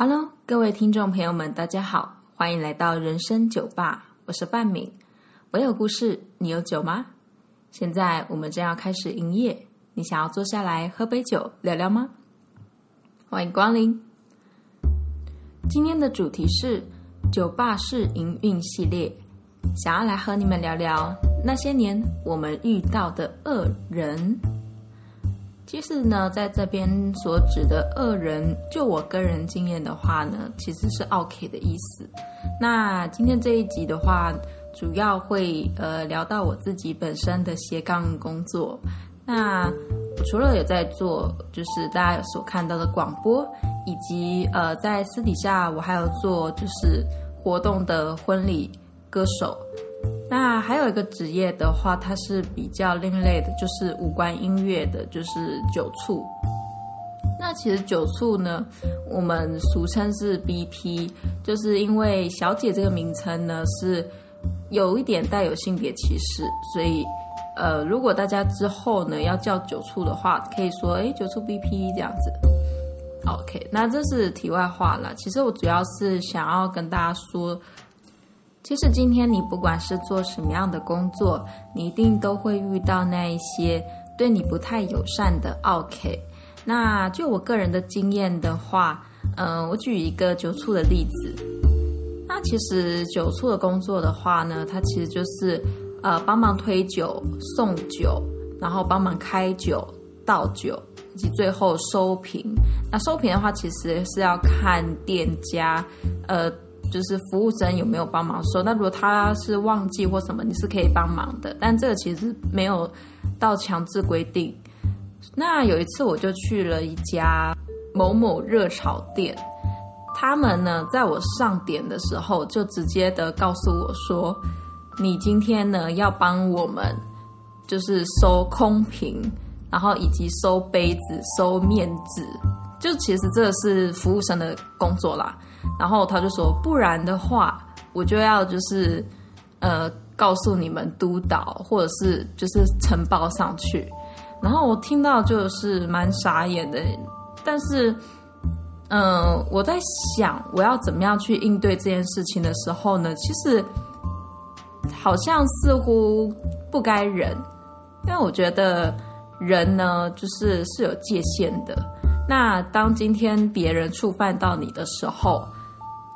Hello，各位听众朋友们，大家好，欢迎来到人生酒吧，我是范敏。我有故事，你有酒吗？现在我们正要开始营业，你想要坐下来喝杯酒聊聊吗？欢迎光临。今天的主题是酒吧式营运系列，想要来和你们聊聊那些年我们遇到的恶人。其实呢，在这边所指的恶人，就我个人经验的话呢，其实是 OK 的意思。那今天这一集的话，主要会呃聊到我自己本身的斜杠工作。那除了有在做，就是大家所看到的广播，以及呃在私底下我还有做就是活动的婚礼歌手。那还有一个职业的话，它是比较另类的，就是无关音乐的，就是酒醋。那其实酒醋呢，我们俗称是 BP，就是因为小姐这个名称呢是有一点带有性别歧视，所以呃，如果大家之后呢要叫酒醋的话，可以说哎酒醋 BP 这样子。OK，那这是题外话了。其实我主要是想要跟大家说。其实今天你不管是做什么样的工作，你一定都会遇到那一些对你不太友善的 OK。那就我个人的经验的话，嗯，我举一个酒醋的例子。那其实酒醋的工作的话呢，它其实就是呃帮忙推酒、送酒，然后帮忙开酒、倒酒，以及最后收瓶。那收瓶的话，其实是要看店家，呃。就是服务生有没有帮忙收？那如果他是忘记或什么，你是可以帮忙的，但这个其实没有到强制规定。那有一次我就去了一家某某热炒店，他们呢在我上点的时候就直接的告诉我说：“你今天呢要帮我们就是收空瓶，然后以及收杯子、收面纸，就其实这是服务生的工作啦。”然后他就说，不然的话，我就要就是，呃，告诉你们督导，或者是就是呈报上去。然后我听到就是蛮傻眼的，但是，嗯，我在想我要怎么样去应对这件事情的时候呢，其实好像似乎不该忍，因为我觉得人呢，就是是有界限的。那当今天别人触犯到你的时候，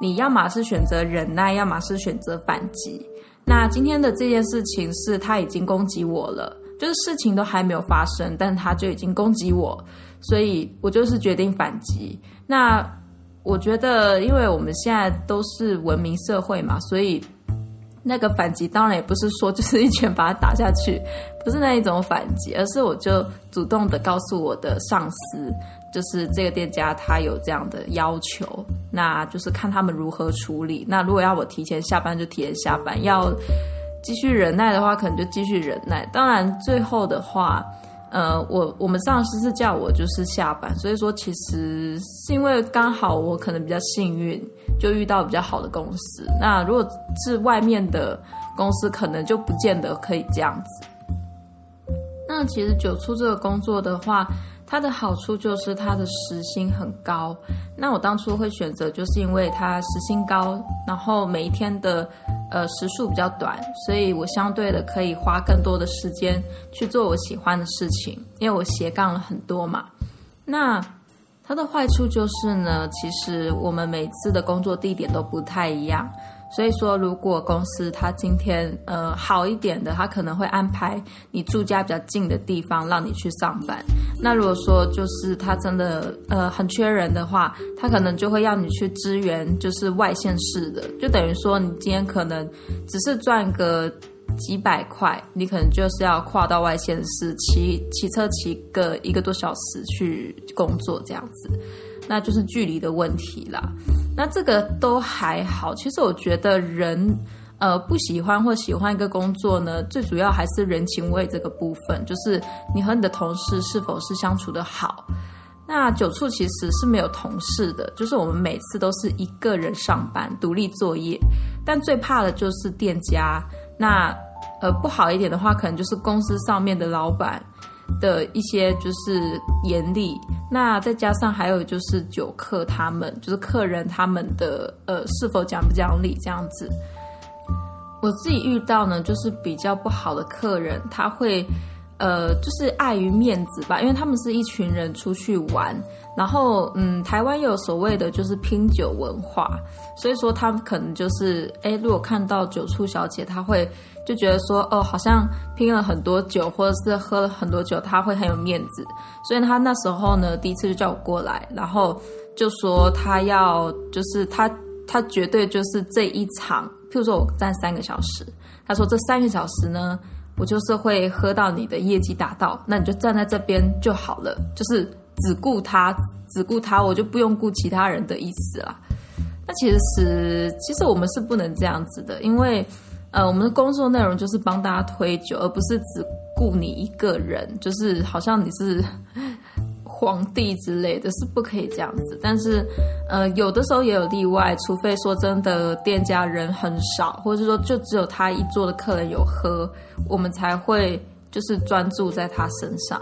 你要么是选择忍耐，要么是选择反击。那今天的这件事情是他已经攻击我了，就是事情都还没有发生，但他就已经攻击我，所以我就是决定反击。那我觉得，因为我们现在都是文明社会嘛，所以那个反击当然也不是说就是一拳把他打下去，不是那一种反击，而是我就主动的告诉我的上司。就是这个店家他有这样的要求，那就是看他们如何处理。那如果要我提前下班就提前下班，要继续忍耐的话，可能就继续忍耐。当然最后的话，呃，我我们上司是叫我就是下班，所以说其实是因为刚好我可能比较幸运，就遇到比较好的公司。那如果是外面的公司，可能就不见得可以这样子。那其实九出这个工作的话。它的好处就是它的时薪很高，那我当初会选择，就是因为它时薪高，然后每一天的呃时数比较短，所以我相对的可以花更多的时间去做我喜欢的事情，因为我斜杠了很多嘛。那它的坏处就是呢，其实我们每次的工作地点都不太一样。所以说，如果公司他今天呃好一点的，他可能会安排你住家比较近的地方让你去上班。那如果说就是他真的呃很缺人的话，他可能就会要你去支援，就是外县市的，就等于说你今天可能只是赚个几百块，你可能就是要跨到外县市骑骑车骑个一个多小时去工作这样子。那就是距离的问题啦。那这个都还好。其实我觉得人，呃，不喜欢或喜欢一个工作呢，最主要还是人情味这个部分，就是你和你的同事是否是相处的好。那九处其实是没有同事的，就是我们每次都是一个人上班，独立作业。但最怕的就是店家。那呃，不好一点的话，可能就是公司上面的老板。的一些就是严厉，那再加上还有就是酒客他们，就是客人他们的呃是否讲不讲理这样子。我自己遇到呢，就是比较不好的客人，他会。呃，就是碍于面子吧，因为他们是一群人出去玩，然后嗯，台湾有所谓的就是拼酒文化，所以说他们可能就是，哎，如果看到酒醋小姐，他会就觉得说，哦，好像拼了很多酒，或者是喝了很多酒，他会很有面子，所以他那时候呢，第一次就叫我过来，然后就说他要，就是他他绝对就是这一场，譬如说我站三个小时，他说这三个小时呢。我就是会喝到你的业绩达到，那你就站在这边就好了，就是只顾他，只顾他，我就不用顾其他人的意思啦。那其实，其实我们是不能这样子的，因为呃，我们的工作内容就是帮大家推酒，而不是只顾你一个人，就是好像你是。皇帝之类的是不可以这样子，但是，呃，有的时候也有例外，除非说真的店家人很少，或者是说就只有他一桌的客人有喝，我们才会就是专注在他身上。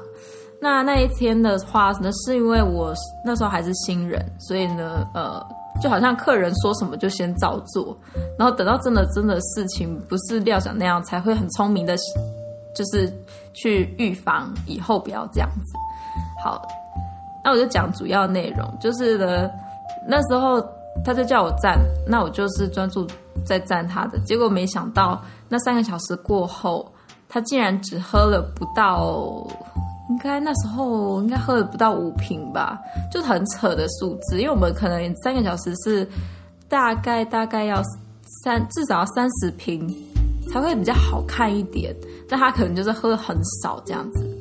那那一天的话呢，是因为我那时候还是新人，所以呢，呃，就好像客人说什么就先照做，然后等到真的真的事情不是料想那样，才会很聪明的，就是去预防以后不要这样子。好。那我就讲主要内容，就是呢，那时候他就叫我站，那我就是专注在站他的。结果没想到，那三个小时过后，他竟然只喝了不到，应该那时候应该喝了不到五瓶吧，就很扯的数字。因为我们可能三个小时是大概大概要三至少要三十瓶才会比较好看一点，但他可能就是喝很少这样子，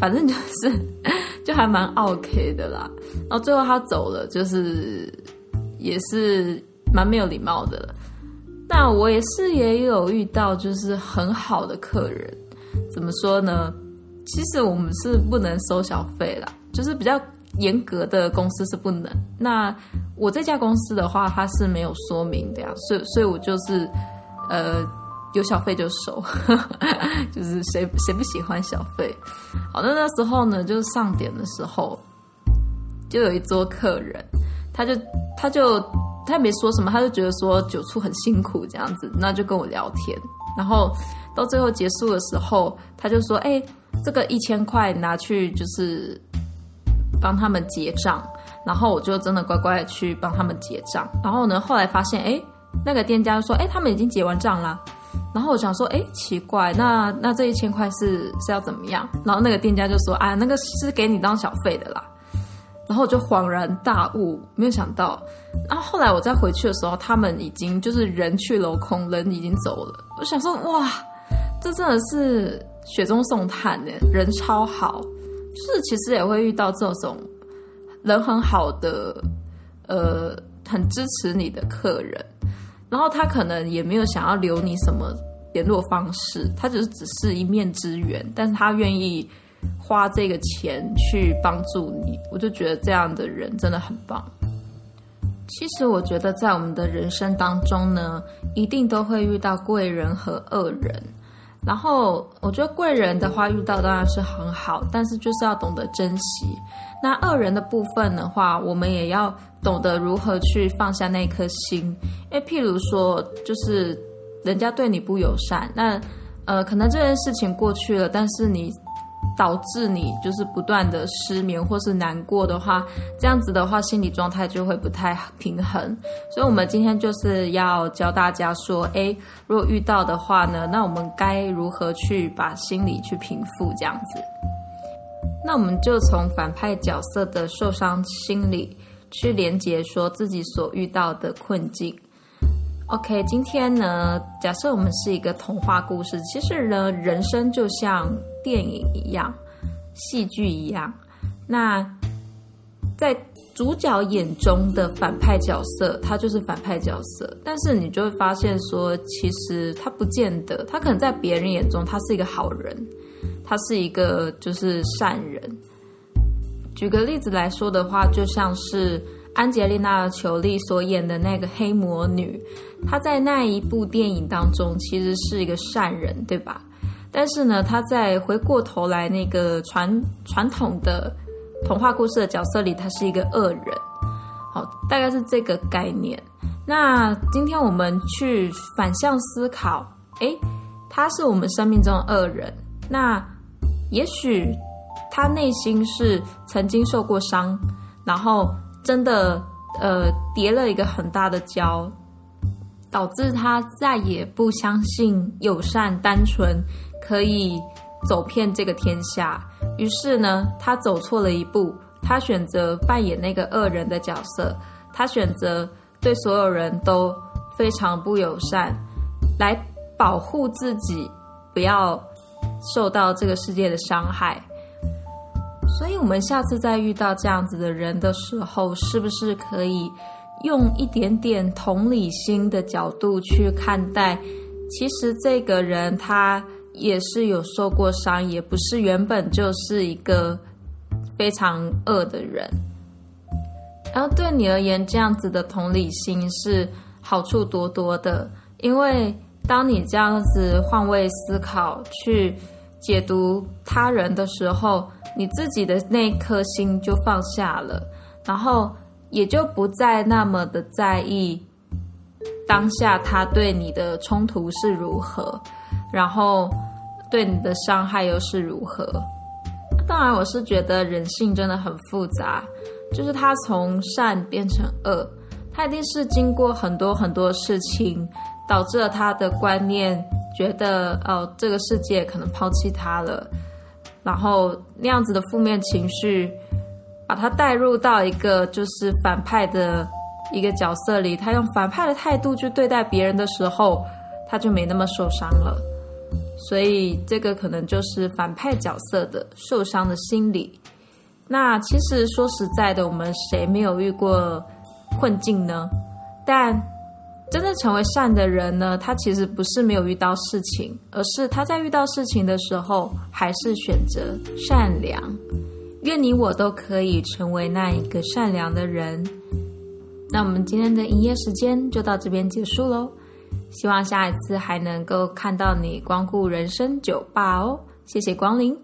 反正就是。就还蛮 OK 的啦，然后最后他走了，就是也是蛮没有礼貌的。了。那我也是也有遇到，就是很好的客人。怎么说呢？其实我们是不能收小费啦，就是比较严格的公司是不能。那我这家公司的话，它是没有说明的呀，所以所以我就是呃。有小费就收，就是谁谁不喜欢小费？好，那那时候呢，就是上点的时候，就有一桌客人，他就他就他也没说什么，他就觉得说酒醋很辛苦这样子，那就跟我聊天。然后到最后结束的时候，他就说：“哎，这个一千块拿去就是帮他们结账。”然后我就真的乖乖的去帮他们结账。然后呢，后来发现，哎，那个店家说：“哎，他们已经结完账了。”然后我想说，哎，奇怪，那那这一千块是是要怎么样？然后那个店家就说，啊，那个是给你当小费的啦。然后我就恍然大悟，没有想到。然后后来我再回去的时候，他们已经就是人去楼空，人已经走了。我想说，哇，这真的是雪中送炭呢，人超好。就是其实也会遇到这种人很好的，呃，很支持你的客人。然后他可能也没有想要留你什么联络方式，他只是只是一面之缘，但是他愿意花这个钱去帮助你，我就觉得这样的人真的很棒。其实我觉得在我们的人生当中呢，一定都会遇到贵人和恶人。然后我觉得贵人的话遇到当然是很好，但是就是要懂得珍惜。那恶人的部分的话，我们也要懂得如何去放下那颗心。因为譬如说，就是人家对你不友善，那呃，可能这件事情过去了，但是你。导致你就是不断的失眠或是难过的话，这样子的话心理状态就会不太平衡。所以，我们今天就是要教大家说，诶，如果遇到的话呢，那我们该如何去把心理去平复？这样子，那我们就从反派角色的受伤心理去连接，说自己所遇到的困境。OK，今天呢，假设我们是一个童话故事，其实呢，人生就像电影一样，戏剧一样。那在主角眼中的反派角色，他就是反派角色，但是你就会发现说，其实他不见得，他可能在别人眼中他是一个好人，他是一个就是善人。举个例子来说的话，就像是。安吉丽娜·裘丽所演的那个黑魔女，她在那一部电影当中其实是一个善人，对吧？但是呢，他在回过头来那个传传统的童话故事的角色里，他是一个恶人。好，大概是这个概念。那今天我们去反向思考，诶，他是我们生命中的恶人，那也许他内心是曾经受过伤，然后真的呃叠了一个很大的跤，导致他再也不相信友善单纯可以走遍这个天下。于是呢，他走错了一步。他选择扮演那个恶人的角色，他选择对所有人都非常不友善，来保护自己，不要受到这个世界的伤害。所以，我们下次再遇到这样子的人的时候，是不是可以用一点点同理心的角度去看待？其实，这个人他也是有受过伤，也不是原本就是一个。非常恶的人，然后对你而言，这样子的同理心是好处多多的。因为当你这样子换位思考，去解读他人的时候，你自己的那颗心就放下了，然后也就不再那么的在意当下他对你的冲突是如何，然后对你的伤害又是如何。当然，我是觉得人性真的很复杂，就是他从善变成恶，他一定是经过很多很多事情，导致了他的观念觉得，哦，这个世界可能抛弃他了，然后那样子的负面情绪，把他带入到一个就是反派的一个角色里，他用反派的态度去对待别人的时候，他就没那么受伤了。所以，这个可能就是反派角色的受伤的心理。那其实说实在的，我们谁没有遇过困境呢？但真正成为善的人呢，他其实不是没有遇到事情，而是他在遇到事情的时候，还是选择善良。愿你我都可以成为那一个善良的人。那我们今天的营业时间就到这边结束喽。希望下一次还能够看到你光顾人生酒吧哦，谢谢光临。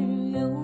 只有